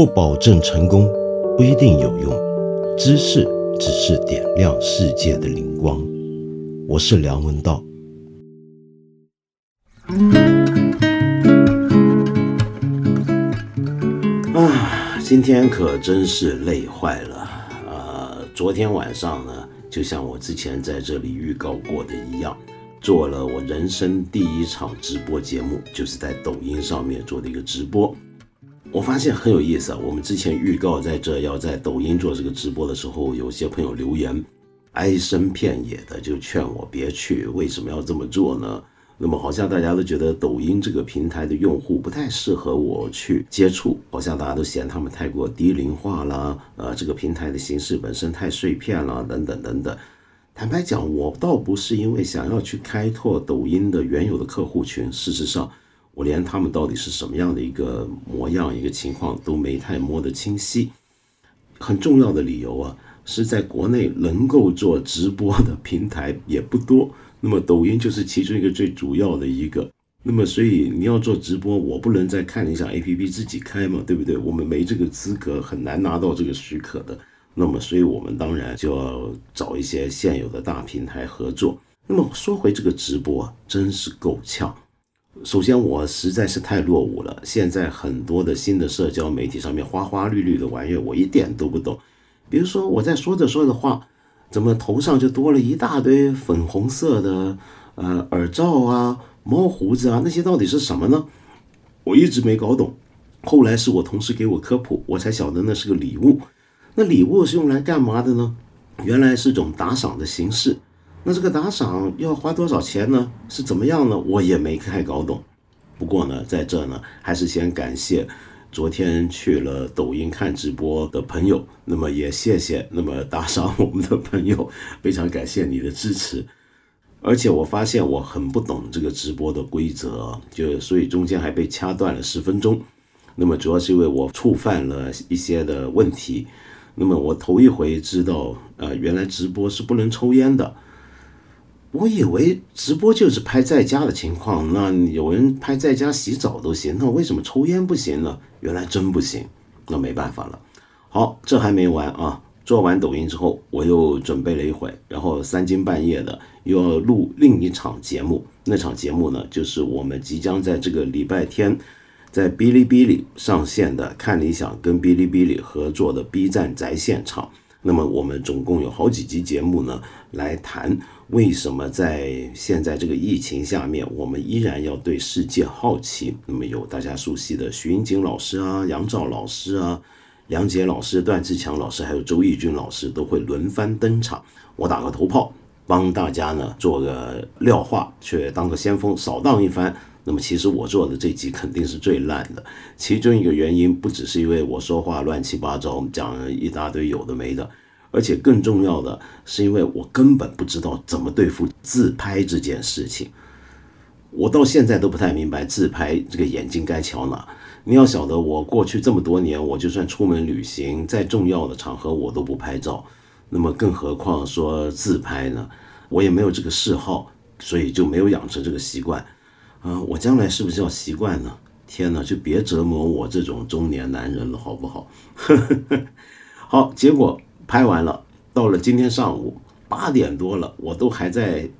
不保证成功，不一定有用。知识只是点亮世界的灵光。我是梁文道。啊，今天可真是累坏了。呃，昨天晚上呢，就像我之前在这里预告过的一样，做了我人生第一场直播节目，就是在抖音上面做的一个直播。我发现很有意思啊！我们之前预告在这要在抖音做这个直播的时候，有些朋友留言，哀声遍野的就劝我别去。为什么要这么做呢？那么好像大家都觉得抖音这个平台的用户不太适合我去接触，好像大家都嫌他们太过低龄化啦，呃，这个平台的形式本身太碎片了，等等等等。坦白讲，我倒不是因为想要去开拓抖音的原有的客户群，事实上。我连他们到底是什么样的一个模样、一个情况都没太摸得清晰。很重要的理由啊，是在国内能够做直播的平台也不多，那么抖音就是其中一个最主要的一个。那么所以你要做直播，我不能再看一下 APP 自己开嘛，对不对？我们没这个资格，很难拿到这个许可的。那么所以我们当然就要找一些现有的大平台合作。那么说回这个直播，真是够呛。首先，我实在是太落伍了。现在很多的新的社交媒体上面花花绿绿的玩意儿，我一点都不懂。比如说，我在说着说着话，怎么头上就多了一大堆粉红色的呃耳罩啊、猫胡子啊？那些到底是什么呢？我一直没搞懂。后来是我同事给我科普，我才晓得那是个礼物。那礼物是用来干嘛的呢？原来是种打赏的形式。那这个打赏要花多少钱呢？是怎么样呢？我也没太搞懂。不过呢，在这呢，还是先感谢昨天去了抖音看直播的朋友。那么也谢谢那么打赏 我们的朋友，非常感谢你的支持。而且我发现我很不懂这个直播的规则，就所以中间还被掐断了十分钟。那么主要是因为我触犯了一些的问题。那么我头一回知道，呃，原来直播是不能抽烟的。我以为直播就是拍在家的情况，那有人拍在家洗澡都行，那为什么抽烟不行呢？原来真不行，那没办法了。好，这还没完啊！做完抖音之后，我又准备了一会，然后三更半夜的又要录另一场节目。那场节目呢，就是我们即将在这个礼拜天在哔哩哔哩上线的，看理想跟哔哩哔哩合作的 B 站宅现场。那么我们总共有好几集节目呢，来谈。为什么在现在这个疫情下面，我们依然要对世界好奇？那么有大家熟悉的徐英景老师啊、杨照老师啊、梁杰老师、段志强老师，还有周轶君老师都会轮番登场。我打个头炮，帮大家呢做个廖化，去当个先锋，扫荡一番。那么其实我做的这集肯定是最烂的，其中一个原因不只是因为我说话乱七八糟，讲一大堆有的没的。而且更重要的是，因为我根本不知道怎么对付自拍这件事情，我到现在都不太明白自拍这个眼睛该瞧哪。你要晓得，我过去这么多年，我就算出门旅行，再重要的场合我都不拍照，那么更何况说自拍呢？我也没有这个嗜好，所以就没有养成这个习惯。啊，我将来是不是要习惯呢？天哪，就别折磨我这种中年男人了，好不好？好，结果。拍完了，到了今天上午八点多了，我都还在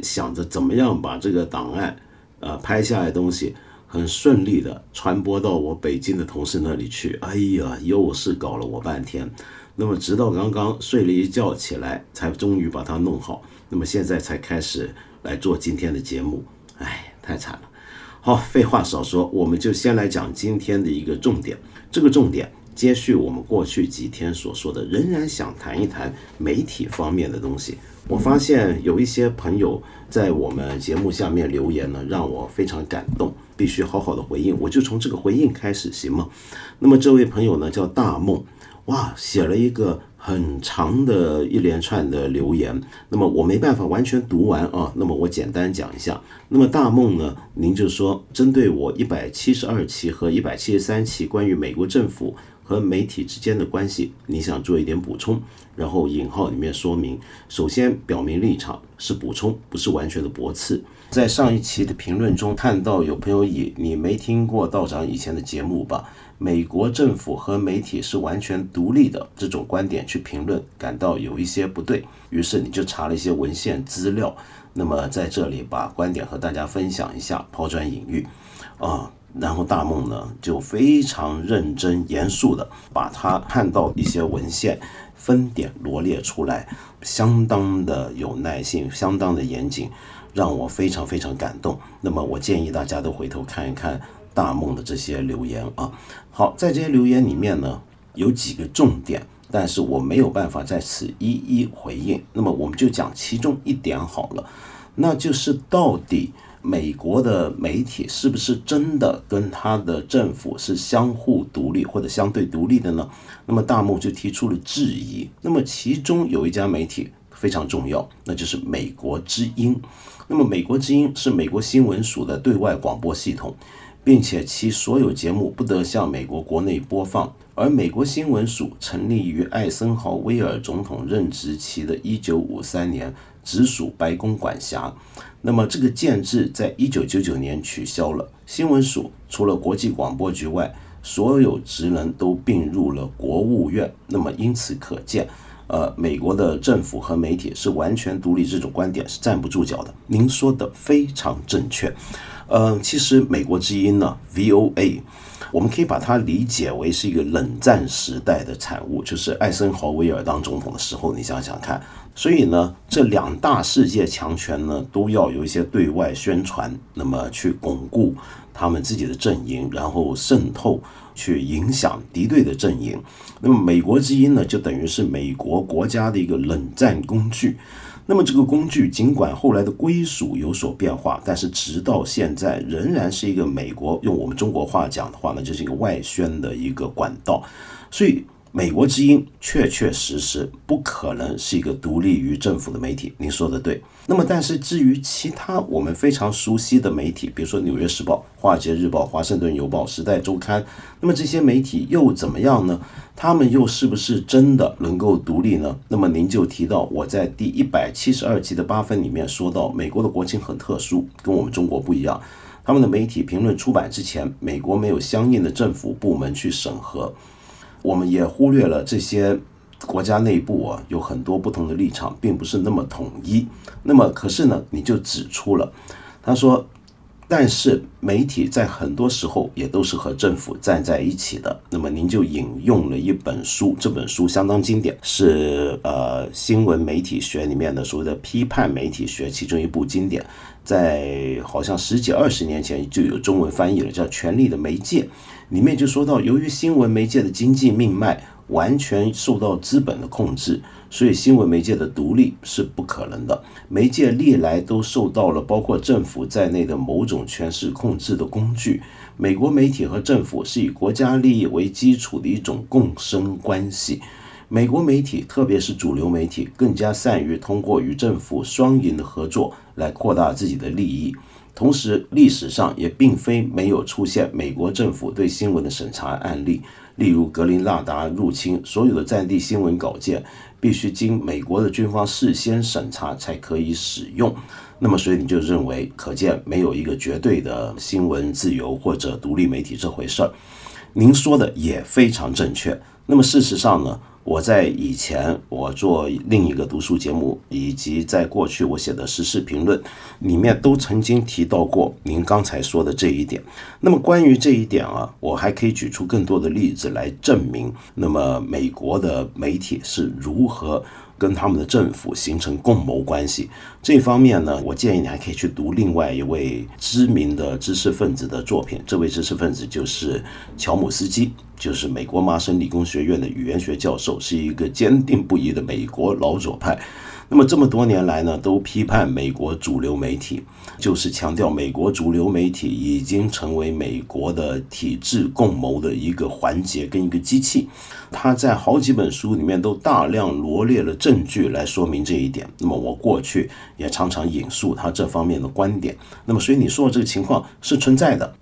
想着怎么样把这个档案，呃，拍下来东西很顺利的传播到我北京的同事那里去。哎呀，又是搞了我半天。那么直到刚刚睡了一觉起来，才终于把它弄好。那么现在才开始来做今天的节目。哎，太惨了。好，废话少说，我们就先来讲今天的一个重点。这个重点。接续我们过去几天所说的，仍然想谈一谈媒体方面的东西。我发现有一些朋友在我们节目下面留言呢，让我非常感动，必须好好的回应。我就从这个回应开始，行吗？那么这位朋友呢，叫大梦，哇，写了一个。很长的一连串的留言，那么我没办法完全读完啊。那么我简单讲一下。那么大梦呢，您就说针对我一百七十二期和一百七十三期关于美国政府和媒体之间的关系，你想做一点补充，然后引号里面说明，首先表明立场是补充，不是完全的驳斥。在上一期的评论中看到有朋友以“你没听过道长以前的节目吧？美国政府和媒体是完全独立的”这种观点去评论，感到有一些不对，于是你就查了一些文献资料。那么在这里把观点和大家分享一下，抛砖引玉啊。然后大梦呢就非常认真严肃的把他看到一些文献分点罗列出来，相当的有耐心，相当的严谨，让我非常非常感动。那么我建议大家都回头看一看大梦的这些留言啊。好，在这些留言里面呢有几个重点，但是我没有办法在此一一回应。那么我们就讲其中一点好了，那就是到底。美国的媒体是不是真的跟他的政府是相互独立或者相对独立的呢？那么大木就提出了质疑。那么其中有一家媒体非常重要，那就是美国之音。那么美国之音是美国新闻署的对外广播系统，并且其所有节目不得向美国国内播放。而美国新闻署成立于艾森豪威尔总统任职期的一九五三年。直属白宫管辖，那么这个建制在一九九九年取消了。新闻署除了国际广播局外，所有职能都并入了国务院。那么因此可见，呃，美国的政府和媒体是完全独立，这种观点是站不住脚的。您说的非常正确。呃，其实美国之音呢，VOA，我们可以把它理解为是一个冷战时代的产物，就是艾森豪威尔当总统的时候，你想想看。所以呢，这两大世界强权呢，都要有一些对外宣传，那么去巩固他们自己的阵营，然后渗透去影响敌对的阵营。那么美国之音呢，就等于是美国国家的一个冷战工具。那么这个工具尽管后来的归属有所变化，但是直到现在仍然是一个美国用我们中国话讲的话呢，就是一个外宣的一个管道。所以。美国之音确确实实不可能是一个独立于政府的媒体，您说的对。那么，但是至于其他我们非常熟悉的媒体，比如说《纽约时报》《华尔街日报》《华盛顿邮报》《时代周刊》，那么这些媒体又怎么样呢？他们又是不是真的能够独立呢？那么您就提到我在第一百七十二集的八分里面说到，美国的国情很特殊，跟我们中国不一样。他们的媒体评论出版之前，美国没有相应的政府部门去审核。我们也忽略了这些国家内部啊有很多不同的立场，并不是那么统一。那么，可是呢，你就指出了，他说，但是媒体在很多时候也都是和政府站在一起的。那么，您就引用了一本书，这本书相当经典，是呃新闻媒体学里面的所谓的批判媒体学其中一部经典，在好像十几二十年前就有中文翻译了，叫《权力的媒介》。里面就说到，由于新闻媒介的经济命脉完全受到资本的控制，所以新闻媒介的独立是不可能的。媒介历来都受到了包括政府在内的某种权势控制的工具。美国媒体和政府是以国家利益为基础的一种共生关系。美国媒体，特别是主流媒体，更加善于通过与政府双赢的合作来扩大自己的利益。同时，历史上也并非没有出现美国政府对新闻的审查案例，例如格林纳达入侵，所有的战地新闻稿件必须经美国的军方事先审查才可以使用。那么，所以你就认为，可见没有一个绝对的新闻自由或者独立媒体这回事儿。您说的也非常正确。那么，事实上呢？我在以前我做另一个读书节目，以及在过去我写的时事评论里面，都曾经提到过您刚才说的这一点。那么关于这一点啊，我还可以举出更多的例子来证明。那么美国的媒体是如何？跟他们的政府形成共谋关系，这方面呢，我建议你还可以去读另外一位知名的知识分子的作品。这位知识分子就是乔姆斯基，就是美国麻省理工学院的语言学教授，是一个坚定不移的美国老左派。那么这么多年来呢，都批判美国主流媒体，就是强调美国主流媒体已经成为美国的体制共谋的一个环节跟一个机器。他在好几本书里面都大量罗列了证据来说明这一点。那么我过去也常常引述他这方面的观点。那么所以你说的这个情况是存在的。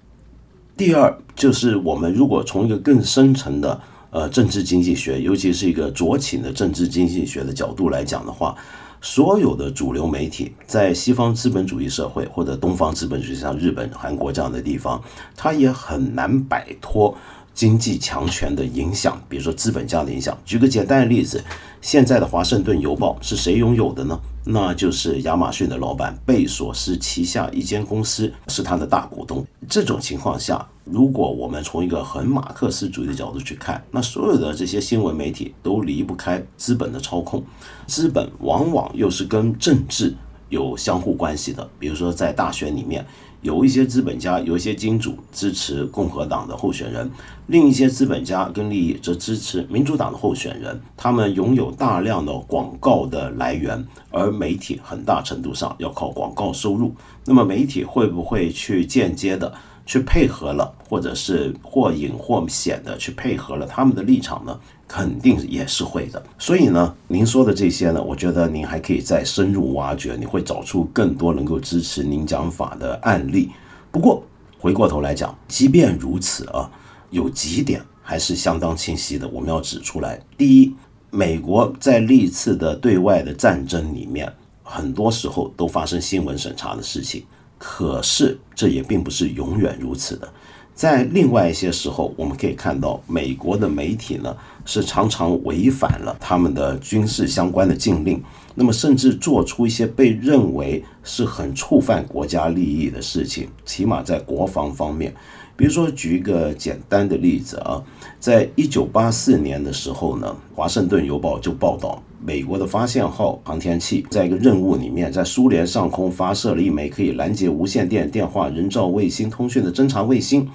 第二就是我们如果从一个更深层的。呃政治经济学，尤其是一个酌情的政治经济学的角度来讲的话，所有的主流媒体在西方资本主义社会或者东方资本主义，像日本、韩国这样的地方，它也很难摆脱。经济强权的影响，比如说资本家的影响。举个简单的例子，现在的《华盛顿邮报》是谁拥有的呢？那就是亚马逊的老板贝索斯旗下一间公司是他的大股东。这种情况下，如果我们从一个很马克思主义的角度去看，那所有的这些新闻媒体都离不开资本的操控。资本往往又是跟政治有相互关系的，比如说在大选里面。有一些资本家，有一些金主支持共和党的候选人，另一些资本家跟利益则支持民主党的候选人。他们拥有大量的广告的来源，而媒体很大程度上要靠广告收入。那么媒体会不会去间接的去配合了，或者是或隐或显的去配合了他们的立场呢？肯定也是会的，所以呢，您说的这些呢，我觉得您还可以再深入挖掘，你会找出更多能够支持您讲法的案例。不过回过头来讲，即便如此啊，有几点还是相当清晰的，我们要指出来。第一，美国在历次的对外的战争里面，很多时候都发生新闻审查的事情，可是这也并不是永远如此的。在另外一些时候，我们可以看到美国的媒体呢是常常违反了他们的军事相关的禁令，那么甚至做出一些被认为是很触犯国家利益的事情，起码在国防方面。比如说，举一个简单的例子啊，在一九八四年的时候呢，《华盛顿邮报》就报道。美国的发现号航天器在一个任务里面，在苏联上空发射了一枚可以拦截无线电电话、人造卫星通讯的侦察卫星。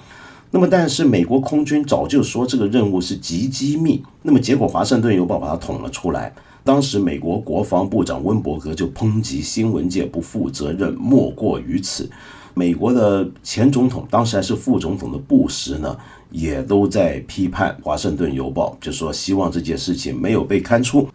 那么，但是美国空军早就说这个任务是极机密。那么，结果《华盛顿邮报》把它捅了出来。当时，美国国防部长温伯格就抨击新闻界不负责任，莫过于此。美国的前总统，当时还是副总统的布什呢，也都在批判《华盛顿邮报》，就说希望这件事情没有被刊出。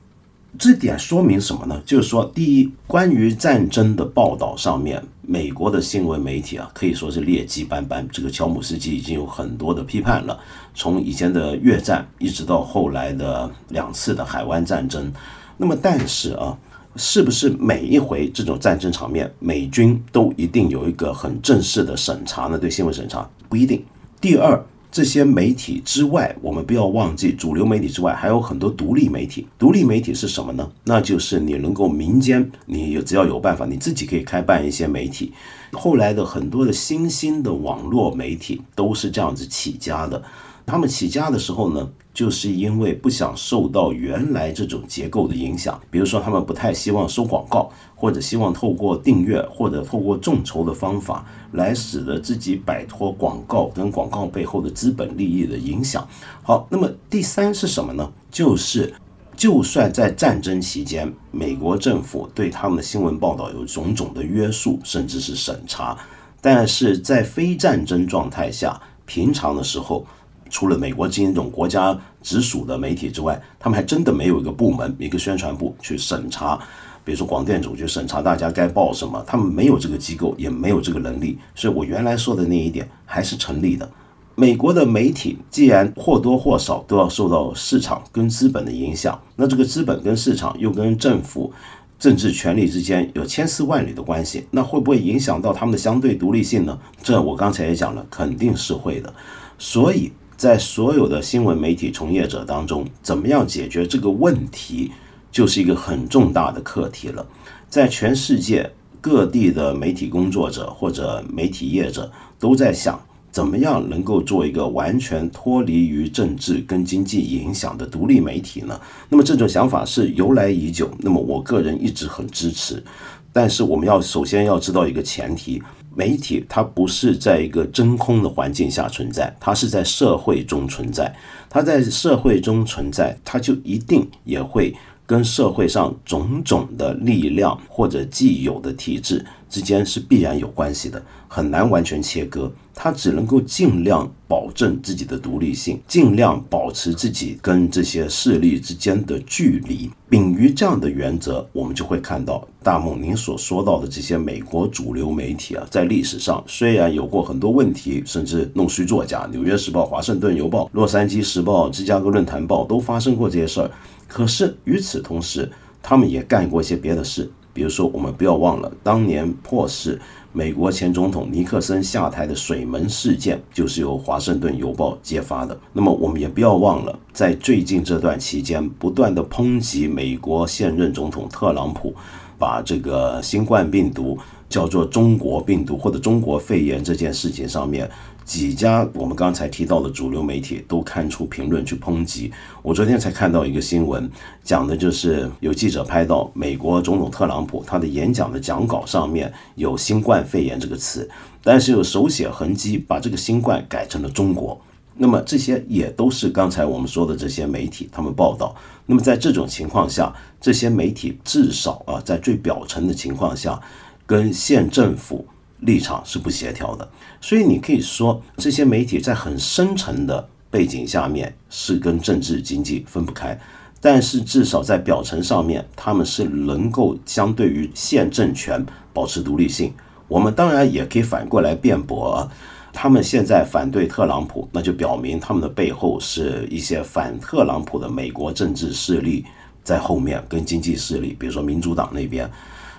这点说明什么呢？就是说，第一，关于战争的报道上面，美国的新闻媒体啊，可以说是劣迹斑斑。这个乔姆斯基已经有很多的批判了，从以前的越战，一直到后来的两次的海湾战争。那么，但是啊，是不是每一回这种战争场面，美军都一定有一个很正式的审查呢？对新闻审查不一定。第二。这些媒体之外，我们不要忘记，主流媒体之外还有很多独立媒体。独立媒体是什么呢？那就是你能够民间，你有只要有办法，你自己可以开办一些媒体。后来的很多的新兴的网络媒体都是这样子起家的。他们起家的时候呢，就是因为不想受到原来这种结构的影响，比如说他们不太希望收广告，或者希望透过订阅或者透过众筹的方法来使得自己摆脱广告跟广告背后的资本利益的影响。好，那么第三是什么呢？就是就算在战争期间，美国政府对他们的新闻报道有种种的约束，甚至是审查，但是在非战争状态下，平常的时候。除了美国这种国家直属的媒体之外，他们还真的没有一个部门、一个宣传部去审查，比如说广电总局审查大家该报什么，他们没有这个机构，也没有这个能力。所以我原来说的那一点还是成立的。美国的媒体既然或多或少都要受到市场跟资本的影响，那这个资本跟市场又跟政府政治权力之间有千丝万缕的关系，那会不会影响到他们的相对独立性呢？这我刚才也讲了，肯定是会的。所以。在所有的新闻媒体从业者当中，怎么样解决这个问题，就是一个很重大的课题了。在全世界各地的媒体工作者或者媒体业者都在想，怎么样能够做一个完全脱离于政治跟经济影响的独立媒体呢？那么这种想法是由来已久，那么我个人一直很支持。但是我们要首先要知道一个前提。媒体它不是在一个真空的环境下存在，它是在社会中存在。它在社会中存在，它就一定也会跟社会上种种的力量或者既有的体制之间是必然有关系的，很难完全切割。它只能够尽量保证自己的独立性，尽量保持自己跟这些势力之间的距离。秉于这样的原则，我们就会看到大梦您所说到的这些美国主流媒体啊，在历史上虽然有过很多问题，甚至弄虚作假，《纽约时报》《华盛顿邮报》《洛杉矶时报》《芝加哥论坛报》都发生过这些事儿。可是与此同时，他们也干过一些别的事，比如说，我们不要忘了，当年迫使美国前总统尼克森下台的水门事件，就是由《华盛顿邮报》揭发的。那么，我们也不要忘了，在最近这段期间，不断的抨击美国现任总统特朗普，把这个新冠病毒叫做“中国病毒”或者“中国肺炎”这件事情上面。几家我们刚才提到的主流媒体都刊出评论去抨击。我昨天才看到一个新闻，讲的就是有记者拍到美国总统特朗普他的演讲的讲稿上面有“新冠肺炎”这个词，但是有手写痕迹把这个“新冠”改成了“中国”。那么这些也都是刚才我们说的这些媒体他们报道。那么在这种情况下，这些媒体至少啊在最表层的情况下，跟县政府。立场是不协调的，所以你可以说这些媒体在很深层的背景下面是跟政治经济分不开，但是至少在表层上面，他们是能够相对于现政权保持独立性。我们当然也可以反过来辩驳，他们现在反对特朗普，那就表明他们的背后是一些反特朗普的美国政治势力在后面，跟经济势力，比如说民主党那边。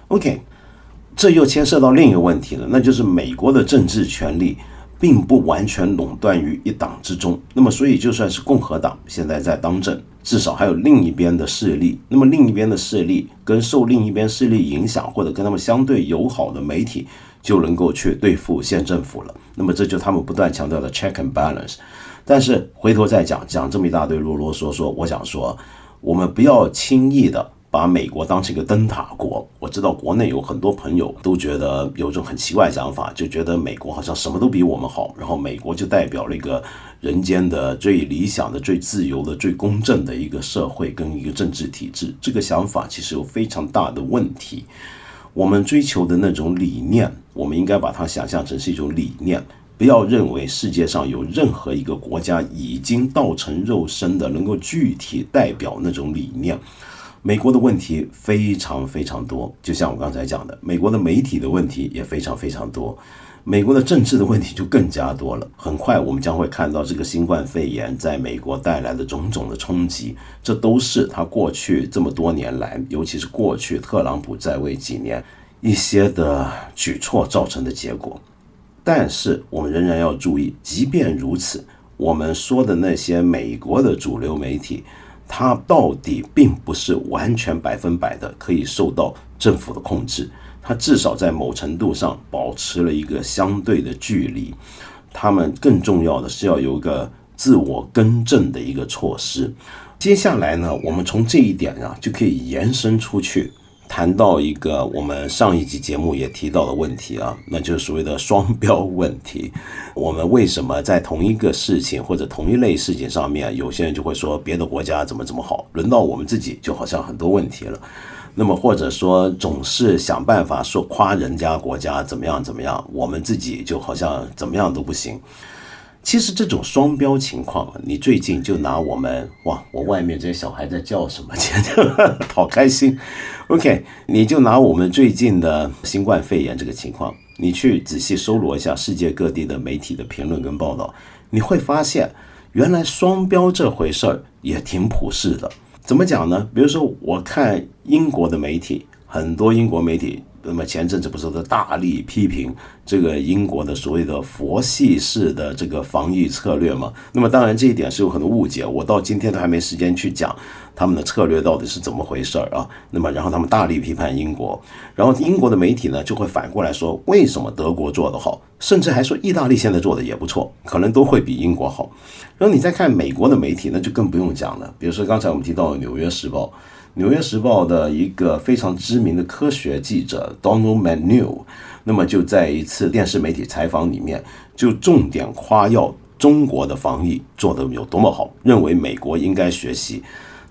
OK。这又牵涉到另一个问题了，那就是美国的政治权力并不完全垄断于一党之中。那么，所以就算是共和党现在在当政，至少还有另一边的势力。那么，另一边的势力跟受另一边势力影响或者跟他们相对友好的媒体，就能够去对付县政府了。那么，这就他们不断强调的 check and balance。但是回头再讲讲这么一大堆啰啰嗦嗦，我想说，我们不要轻易的。把美国当成一个灯塔国，我知道国内有很多朋友都觉得有种很奇怪的想法，就觉得美国好像什么都比我们好，然后美国就代表了一个人间的最理想的、最自由的、最公正的一个社会跟一个政治体制。这个想法其实有非常大的问题。我们追求的那种理念，我们应该把它想象成是一种理念，不要认为世界上有任何一个国家已经道成肉身的能够具体代表那种理念。美国的问题非常非常多，就像我刚才讲的，美国的媒体的问题也非常非常多，美国的政治的问题就更加多了。很快我们将会看到这个新冠肺炎在美国带来的种种的冲击，这都是他过去这么多年来，尤其是过去特朗普在位几年一些的举措造成的结果。但是我们仍然要注意，即便如此，我们说的那些美国的主流媒体。它到底并不是完全百分百的可以受到政府的控制，它至少在某程度上保持了一个相对的距离。他们更重要的是要有一个自我更正的一个措施。接下来呢，我们从这一点啊就可以延伸出去。谈到一个我们上一集节目也提到的问题啊，那就是所谓的双标问题。我们为什么在同一个事情或者同一类事情上面，有些人就会说别的国家怎么怎么好，轮到我们自己就好像很多问题了。那么或者说总是想办法说夸人家国家怎么样怎么样，我们自己就好像怎么样都不行。其实这种双标情况，你最近就拿我们哇，我外面这些小孩在叫什么？好开心。OK，你就拿我们最近的新冠肺炎这个情况，你去仔细搜罗一下世界各地的媒体的评论跟报道，你会发现，原来双标这回事儿也挺普世的。怎么讲呢？比如说，我看英国的媒体，很多英国媒体。那么前阵子不是都大力批评这个英国的所谓的佛系式的这个防疫策略嘛？那么当然这一点是有很多误解，我到今天都还没时间去讲他们的策略到底是怎么回事儿啊。那么然后他们大力批判英国，然后英国的媒体呢就会反过来说为什么德国做得好，甚至还说意大利现在做的也不错，可能都会比英国好。然后你再看美国的媒体，那就更不用讲了，比如说刚才我们提到《纽约时报》。《纽约时报》的一个非常知名的科学记者 Donald Manu，那么就在一次电视媒体采访里面，就重点夸耀中国的防疫做得有多么好，认为美国应该学习。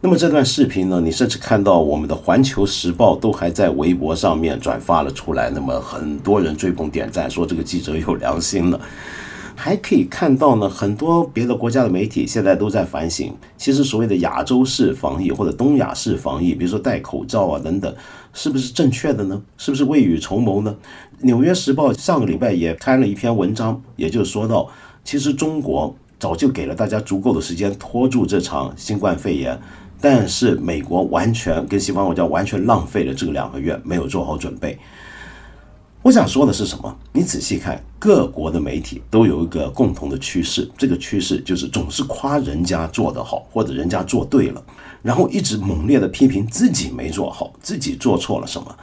那么这段视频呢，你甚至看到我们的《环球时报》都还在微博上面转发了出来，那么很多人追捧点赞，说这个记者有良心了。还可以看到呢，很多别的国家的媒体现在都在反省，其实所谓的亚洲式防疫或者东亚式防疫，比如说戴口罩啊等等，是不是正确的呢？是不是未雨绸缪呢？《纽约时报》上个礼拜也开了一篇文章，也就说到，其实中国早就给了大家足够的时间拖住这场新冠肺炎，但是美国完全跟西方国家完全浪费了这个两个月，没有做好准备。我想说的是什么？你仔细看，各国的媒体都有一个共同的趋势，这个趋势就是总是夸人家做得好，或者人家做对了，然后一直猛烈的批评自己没做好，自己做错了什么。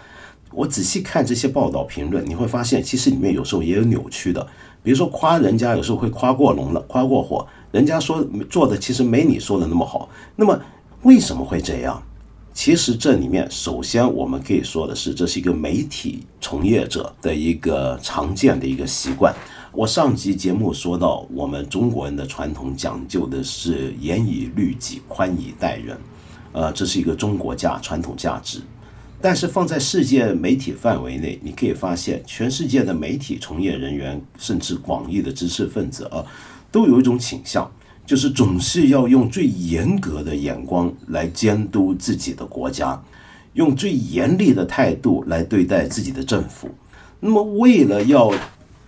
我仔细看这些报道评论，你会发现，其实里面有时候也有扭曲的。比如说夸人家，有时候会夸过龙了，夸过火，人家说做的其实没你说的那么好。那么为什么会这样？其实这里面，首先我们可以说的是，这是一个媒体从业者的一个常见的一个习惯。我上集节目说到，我们中国人的传统讲究的是严以律己，宽以待人，呃，这是一个中国价传统价值。但是放在世界媒体范围内，你可以发现，全世界的媒体从业人员，甚至广义的知识分子啊，都有一种倾向。就是总是要用最严格的眼光来监督自己的国家，用最严厉的态度来对待自己的政府。那么，为了要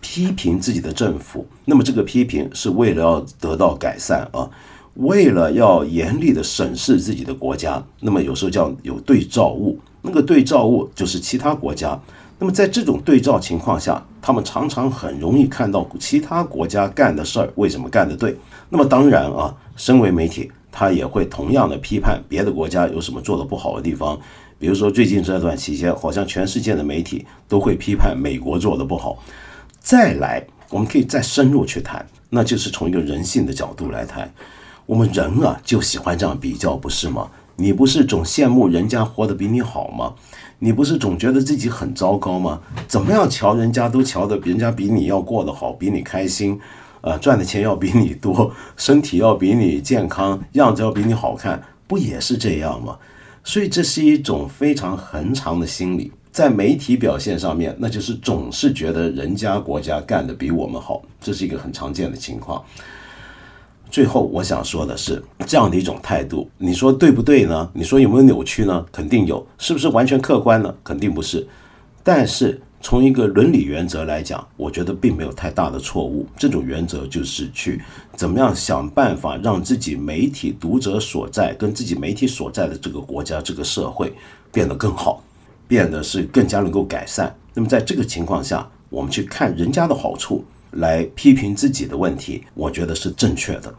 批评自己的政府，那么这个批评是为了要得到改善啊，为了要严厉的审视自己的国家，那么有时候叫有对照物，那个对照物就是其他国家。那么在这种对照情况下，他们常常很容易看到其他国家干的事儿为什么干得对。那么当然啊，身为媒体，他也会同样的批判别的国家有什么做的不好的地方。比如说最近这段期间，好像全世界的媒体都会批判美国做的不好。再来，我们可以再深入去谈，那就是从一个人性的角度来谈。我们人啊，就喜欢这样比较，不是吗？你不是总羡慕人家活得比你好吗？你不是总觉得自己很糟糕吗？怎么样瞧人家都瞧得人家比你要过得好，比你开心，呃，赚的钱要比你多，身体要比你健康，样子要比你好看，不也是这样吗？所以这是一种非常恒常的心理，在媒体表现上面，那就是总是觉得人家国家干得比我们好，这是一个很常见的情况。最后我想说的是，这样的一种态度，你说对不对呢？你说有没有扭曲呢？肯定有，是不是完全客观呢？肯定不是。但是从一个伦理原则来讲，我觉得并没有太大的错误。这种原则就是去怎么样想办法让自己媒体读者所在跟自己媒体所在的这个国家、这个社会变得更好，变得是更加能够改善。那么在这个情况下，我们去看人家的好处。来批评自己的问题，我觉得是正确的。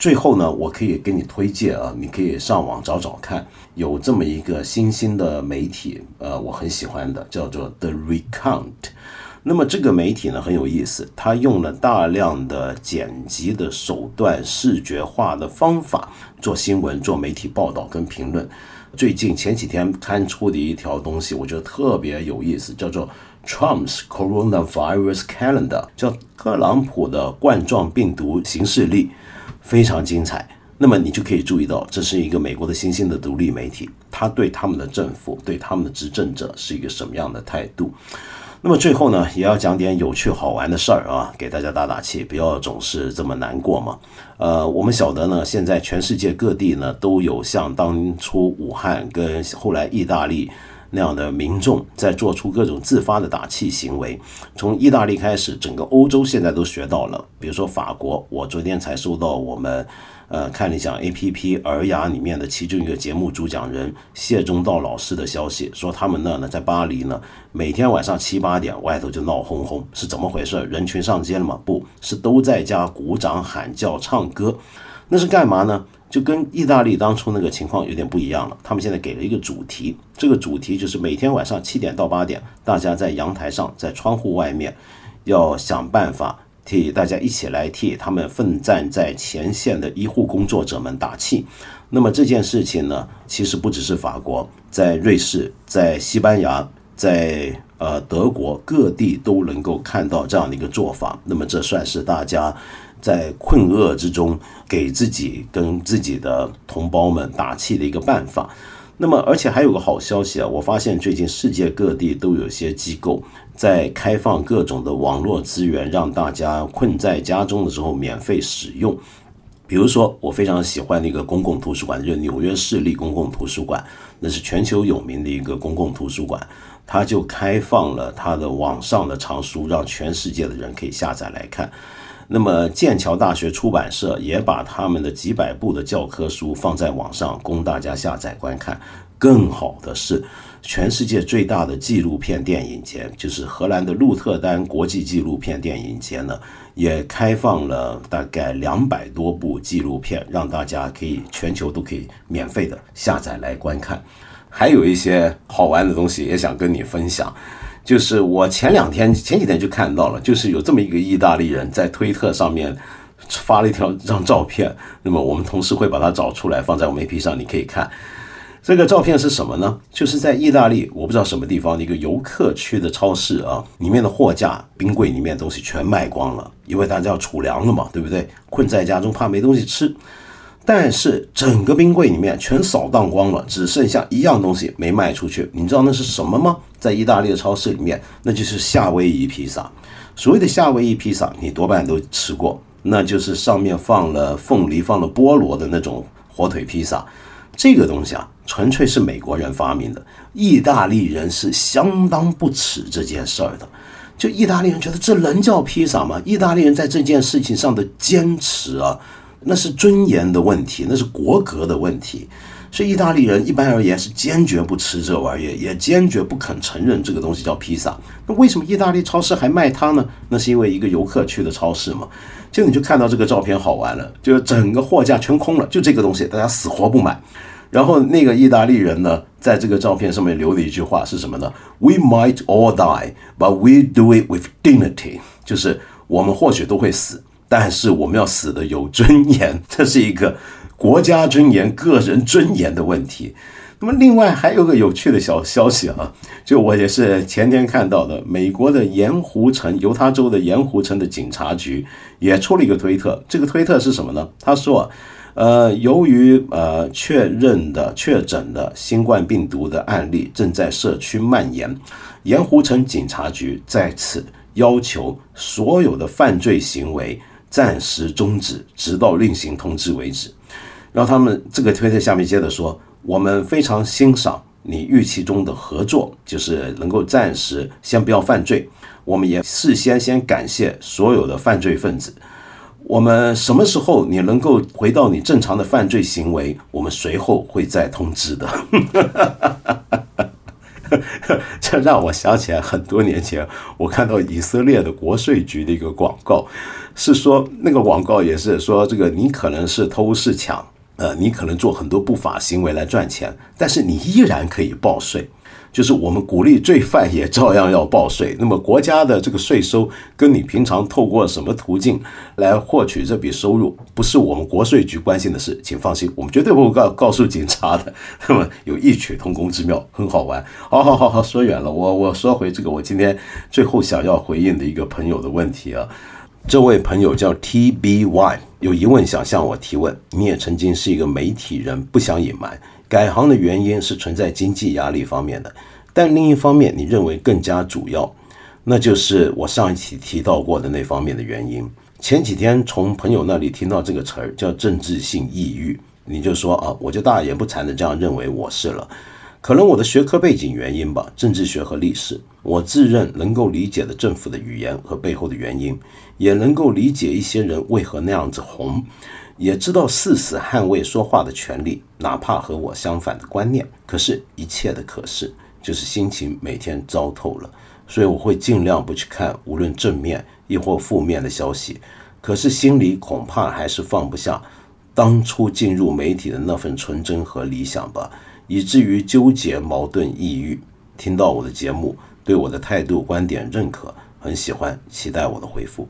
最后呢，我可以给你推荐啊，你可以上网找找看，有这么一个新兴的媒体，呃，我很喜欢的，叫做 The Recount。那么这个媒体呢很有意思，它用了大量的剪辑的手段、视觉化的方法做新闻、做媒体报道跟评论。最近前几天刊出的一条东西，我觉得特别有意思，叫做。Trump's coronavirus calendar 叫特朗普的冠状病毒行事历，非常精彩。那么你就可以注意到，这是一个美国的新兴的独立媒体，他对他们的政府、对他们的执政者是一个什么样的态度？那么最后呢，也要讲点有趣好玩的事儿啊，给大家打打气，不要总是这么难过嘛。呃，我们晓得呢，现在全世界各地呢都有像当初武汉跟后来意大利。那样的民众在做出各种自发的打气行为，从意大利开始，整个欧洲现在都学到了。比如说法国，我昨天才收到我们呃看了一下 A P P 儿牙里面的其中一个节目主讲人谢中道老师的消息，说他们那呢在巴黎呢，每天晚上七八点外头就闹哄哄，是怎么回事？人群上街了吗？不是，都在家鼓掌喊叫唱歌，那是干嘛呢？就跟意大利当初那个情况有点不一样了。他们现在给了一个主题，这个主题就是每天晚上七点到八点，大家在阳台上，在窗户外面，要想办法替大家一起来替他们奋战在前线的医护工作者们打气。那么这件事情呢，其实不只是法国，在瑞士、在西班牙、在呃德国各地都能够看到这样的一个做法。那么这算是大家。在困厄之中给自己跟自己的同胞们打气的一个办法。那么，而且还有个好消息啊！我发现最近世界各地都有些机构在开放各种的网络资源，让大家困在家中的时候免费使用。比如说，我非常喜欢的一个公共图书馆，就是纽约市立公共图书馆，那是全球有名的一个公共图书馆，它就开放了它的网上的藏书，让全世界的人可以下载来看。那么，剑桥大学出版社也把他们的几百部的教科书放在网上供大家下载观看。更好的是，全世界最大的纪录片电影节，就是荷兰的鹿特丹国际纪录片电影节呢，也开放了大概两百多部纪录片，让大家可以全球都可以免费的下载来观看。还有一些好玩的东西也想跟你分享。就是我前两天、前几天就看到了，就是有这么一个意大利人在推特上面发了一条张照片。那么我们同事会把它找出来放在我们 A P 上，你可以看。这个照片是什么呢？就是在意大利，我不知道什么地方的一个游客区的超市啊，里面的货架、冰柜里面的东西全卖光了，因为大家要储粮了嘛，对不对？困在家中怕没东西吃。但是整个冰柜里面全扫荡光了，只剩下一样东西没卖出去。你知道那是什么吗？在意大利的超市里面，那就是夏威夷披萨。所谓的夏威夷披萨，你多半都吃过，那就是上面放了凤梨、放了菠萝的那种火腿披萨。这个东西啊，纯粹是美国人发明的。意大利人是相当不耻这件事儿的。就意大利人觉得这能叫披萨吗？意大利人在这件事情上的坚持啊。那是尊严的问题，那是国格的问题，所以意大利人一般而言是坚决不吃这玩意儿，也坚决不肯承认这个东西叫披萨。那为什么意大利超市还卖它呢？那是因为一个游客去的超市嘛。就你就看到这个照片好玩了，就是整个货架全空了，就这个东西大家死活不买。然后那个意大利人呢，在这个照片上面留的一句话是什么呢？We might all die, but we do it with dignity。就是我们或许都会死。但是我们要死的有尊严，这是一个国家尊严、个人尊严的问题。那么，另外还有个有趣的小消息啊，就我也是前天看到的，美国的盐湖城，犹他州的盐湖城的警察局也出了一个推特。这个推特是什么呢？他说，呃，由于呃确认的确诊的新冠病毒的案例正在社区蔓延，盐湖城警察局在此要求所有的犯罪行为。暂时终止，直到另行通知为止。然后他们这个推特下面接着说：“我们非常欣赏你预期中的合作，就是能够暂时先不要犯罪。我们也事先先感谢所有的犯罪分子。我们什么时候你能够回到你正常的犯罪行为，我们随后会再通知的。”这让我想起来很多年前，我看到以色列的国税局的一个广告，是说那个广告也是说，这个你可能是偷是抢，呃，你可能做很多不法行为来赚钱，但是你依然可以报税。就是我们鼓励罪犯也照样要报税。那么国家的这个税收跟你平常透过什么途径来获取这笔收入，不是我们国税局关心的事，请放心，我们绝对不会告告诉警察的。那么有异曲同工之妙，很好玩。好好好好，说远了，我我说回这个，我今天最后想要回应的一个朋友的问题啊。这位朋友叫 T B Y，有疑问想向我提问。你也曾经是一个媒体人，不想隐瞒。改行的原因是存在经济压力方面的，但另一方面，你认为更加主要，那就是我上一期提到过的那方面的原因。前几天从朋友那里听到这个词儿叫政治性抑郁，你就说啊，我就大言不惭的这样认为我是了。可能我的学科背景原因吧，政治学和历史，我自认能够理解的政府的语言和背后的原因，也能够理解一些人为何那样子红。也知道誓死捍卫说话的权利，哪怕和我相反的观念。可是，一切的可是，就是心情每天糟透了，所以我会尽量不去看无论正面亦或负面的消息。可是心里恐怕还是放不下当初进入媒体的那份纯真和理想吧，以至于纠结、矛盾、抑郁。听到我的节目，对我的态度、观点认可，很喜欢，期待我的回复。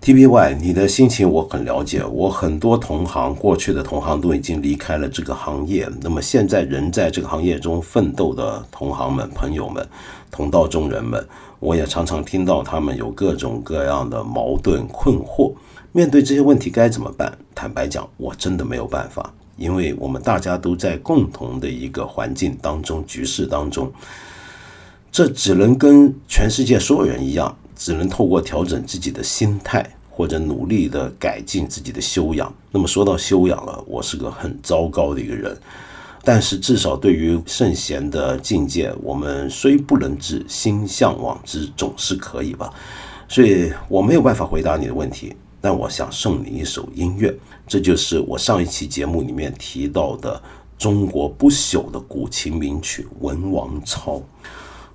T P Y，你的心情我很了解。我很多同行，过去的同行都已经离开了这个行业。那么现在仍在这个行业中奋斗的同行们、朋友们、同道中人们，我也常常听到他们有各种各样的矛盾困惑。面对这些问题该怎么办？坦白讲，我真的没有办法，因为我们大家都在共同的一个环境当中、局势当中，这只能跟全世界所有人一样，只能透过调整自己的心态，或者努力的改进自己的修养。那么说到修养了，我是个很糟糕的一个人。但是至少对于圣贤的境界，我们虽不能至，心向往之，总是可以吧。所以我没有办法回答你的问题，但我想送你一首音乐，这就是我上一期节目里面提到的中国不朽的古琴名曲《文王操》。《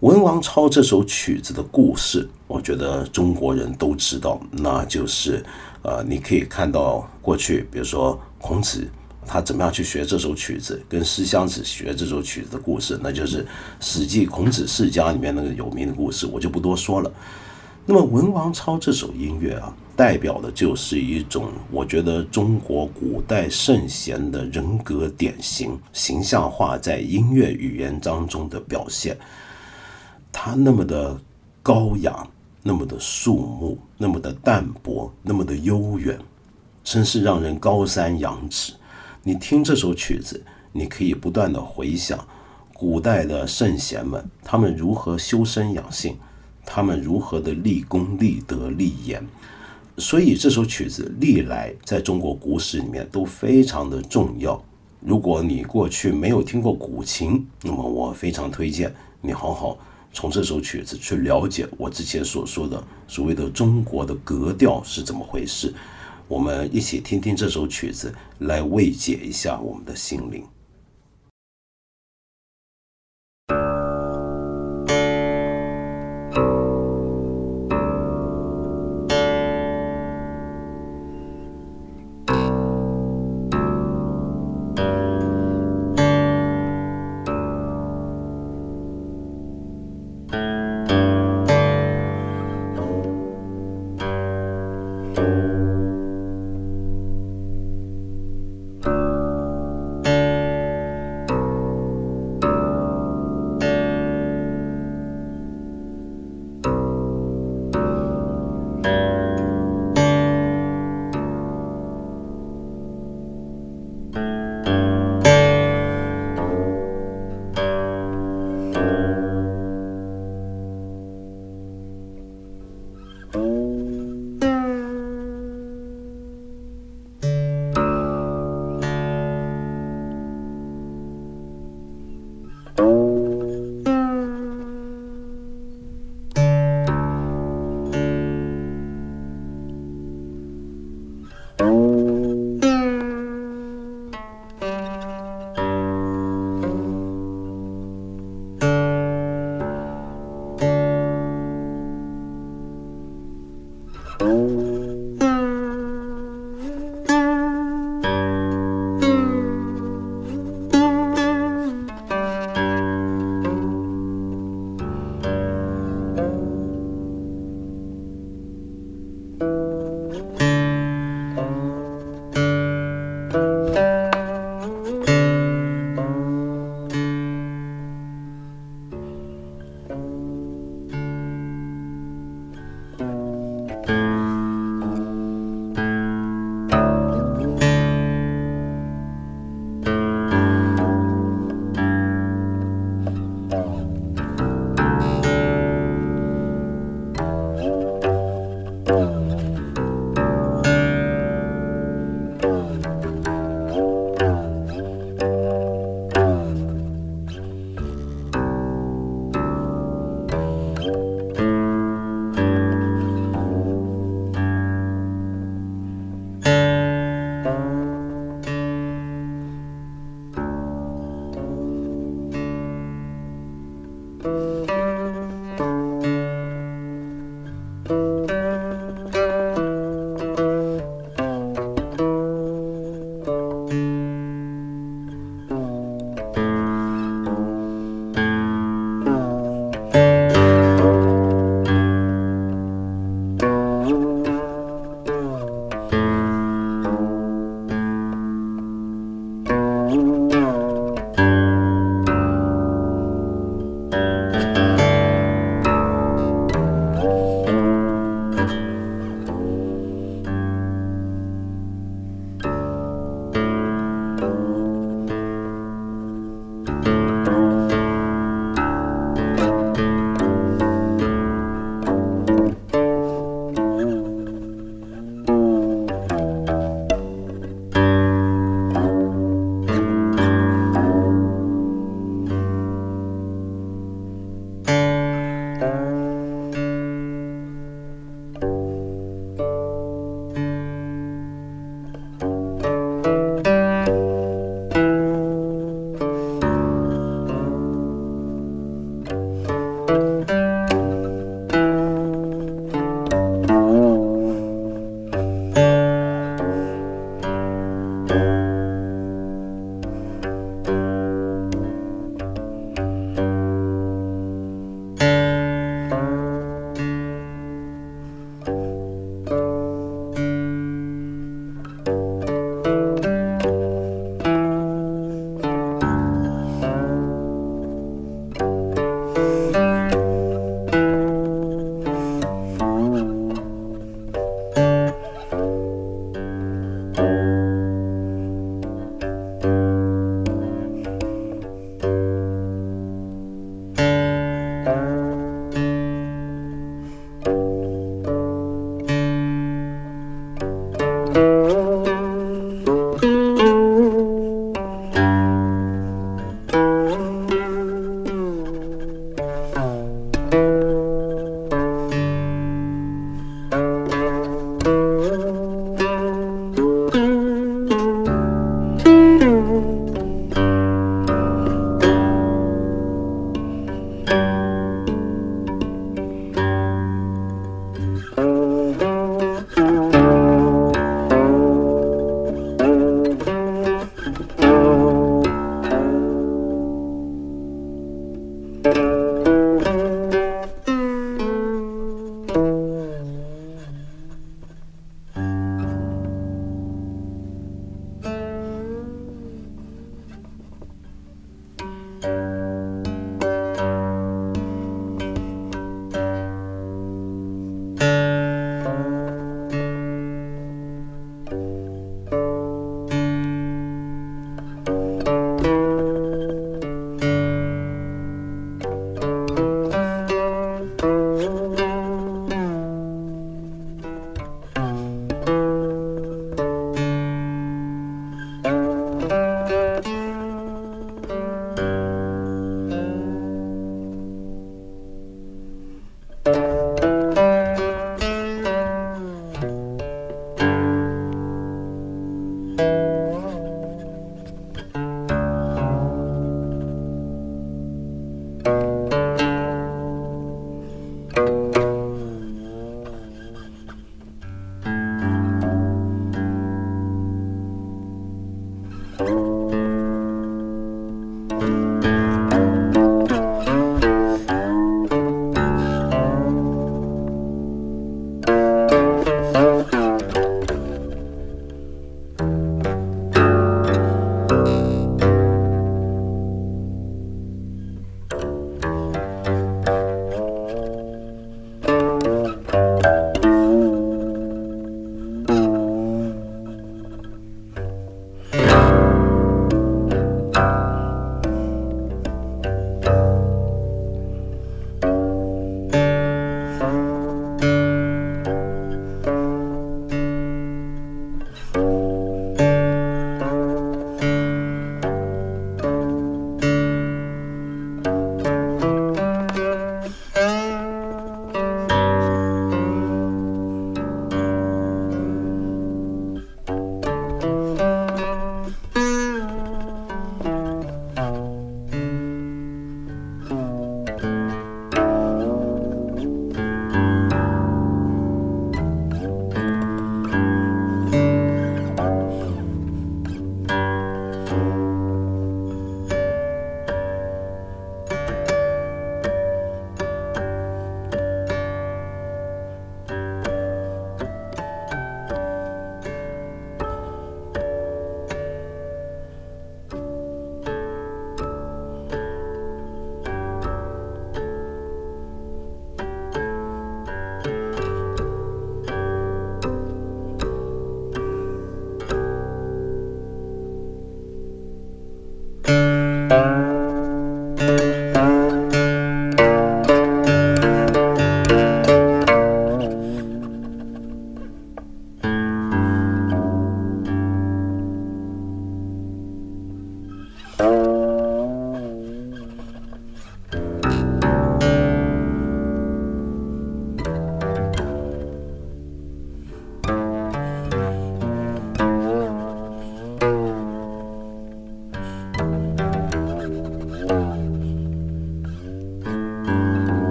文王操》这首曲子的故事，我觉得中国人都知道，那就是呃，你可以看到过去，比如说孔子。他怎么样去学这首曲子？跟诗襄子学这首曲子的故事，那就是《史记·孔子世家》里面那个有名的故事，我就不多说了。那么《文王操》这首音乐啊，代表的就是一种我觉得中国古代圣贤的人格典型形象化在音乐语言当中的表现。他那么的高雅，那么的肃穆，那么的淡泊，那么的悠远，真是让人高山仰止。你听这首曲子，你可以不断的回想古代的圣贤们，他们如何修身养性，他们如何的立功立德立言。所以这首曲子历来在中国古史里面都非常的重要。如果你过去没有听过古琴，那么我非常推荐你好好从这首曲子去了解我之前所说的所谓的中国的格调是怎么回事。我们一起听听这首曲子，来慰藉一下我们的心灵。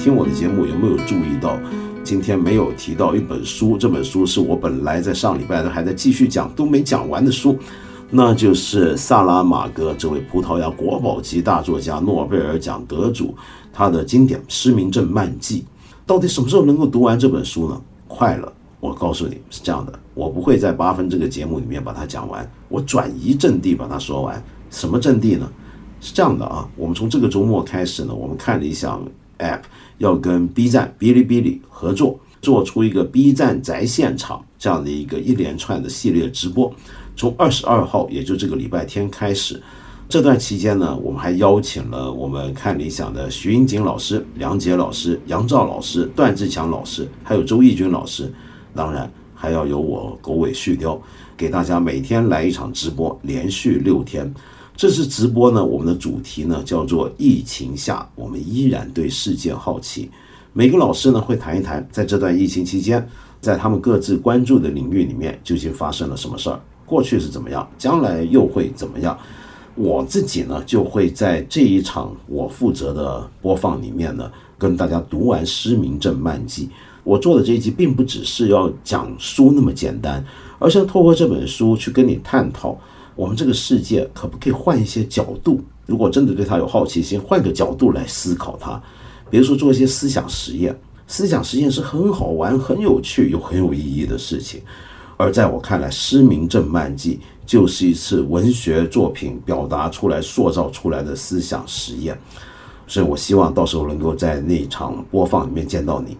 听我的节目有没有注意到，今天没有提到一本书？这本书是我本来在上礼拜都还在继续讲，都没讲完的书，那就是萨拉马戈这位葡萄牙国宝级大作家、诺贝尔奖得主他的经典《失明症漫记》。到底什么时候能够读完这本书呢？快了，我告诉你是这样的，我不会在八分这个节目里面把它讲完，我转移阵地把它说完。什么阵地呢？是这样的啊，我们从这个周末开始呢，我们看了一下 App。要跟 B 站、哔哩哔哩合作，做出一个 B 站宅现场这样的一个一连串的系列直播。从二十二号，也就这个礼拜天开始，这段期间呢，我们还邀请了我们看理想的徐英锦老师、梁杰老师、杨照老师、段志强老师，还有周轶君老师，当然还要有我狗尾续貂，给大家每天来一场直播，连续六天。这次直播呢，我们的主题呢叫做“疫情下，我们依然对世界好奇”。每个老师呢会谈一谈，在这段疫情期间，在他们各自关注的领域里面究竟发生了什么事儿，过去是怎么样，将来又会怎么样。我自己呢，就会在这一场我负责的播放里面呢，跟大家读完《失明症漫记》。我做的这一集并不只是要讲书那么简单，而是要透过这本书去跟你探讨，我们这个世界可不可以换一些角度？如果真的对他有好奇心，换个角度来思考他，比如说做一些思想实验。思想实验是很好玩、很有趣又很有意义的事情。而在我看来，《失明症漫记》就是一次文学作品表达出来、塑造出来的思想实验。所以我希望到时候能够在那场播放里面见到你。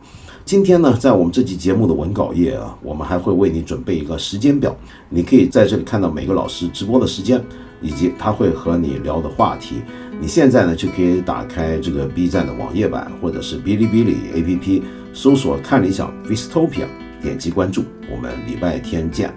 今天呢，在我们这期节目的文稿页啊，我们还会为你准备一个时间表，你可以在这里看到每个老师直播的时间，以及他会和你聊的话题。你现在呢，就可以打开这个 B 站的网页版，或者是哔哩哔哩 APP，搜索“看理想 Vistopia”，点击关注。我们礼拜天见。